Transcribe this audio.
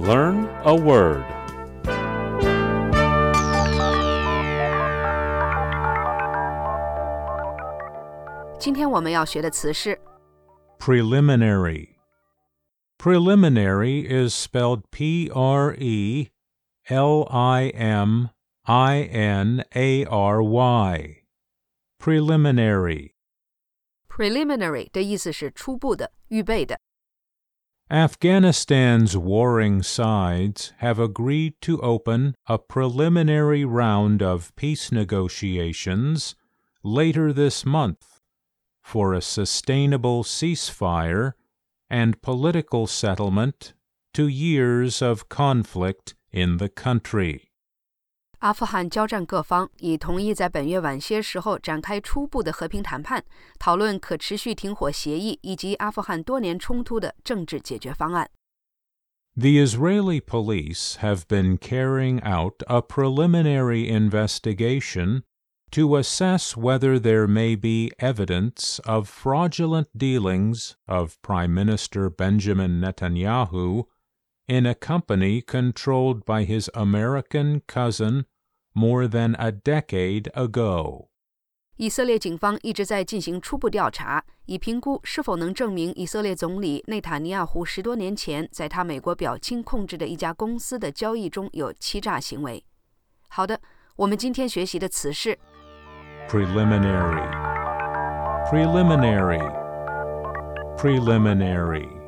Learn a word. 今天我们要学的词是 Preliminary. Preliminary is spelled P R E L I M I N A R Y. Preliminary. preliminary 的意思是初步的、预备的。 Afghanistan's warring sides have agreed to open a preliminary round of peace negotiations later this month for a sustainable ceasefire and political settlement to years of conflict in the country. 阿富汗交战各方已同意在本月晚些时候展开初步的和平谈判，讨论可持续停火协议以及阿富汗多年冲突的政治解决方案。 The Israeli police have been carrying out a preliminary investigation to assess whether there may be evidence of fraudulent dealings of Prime Minister Benjamin Netanyahu in a company controlled by his American cousin more than a decade ago. 以色列警方一直在进行初步调查，以评估是否能证明以色列总理内塔尼亚胡十多年前在他美国表亲控制的一家公司的交易中有欺诈行为。好的，我们今天学习的词是 Preliminary. Preliminary. Preliminary.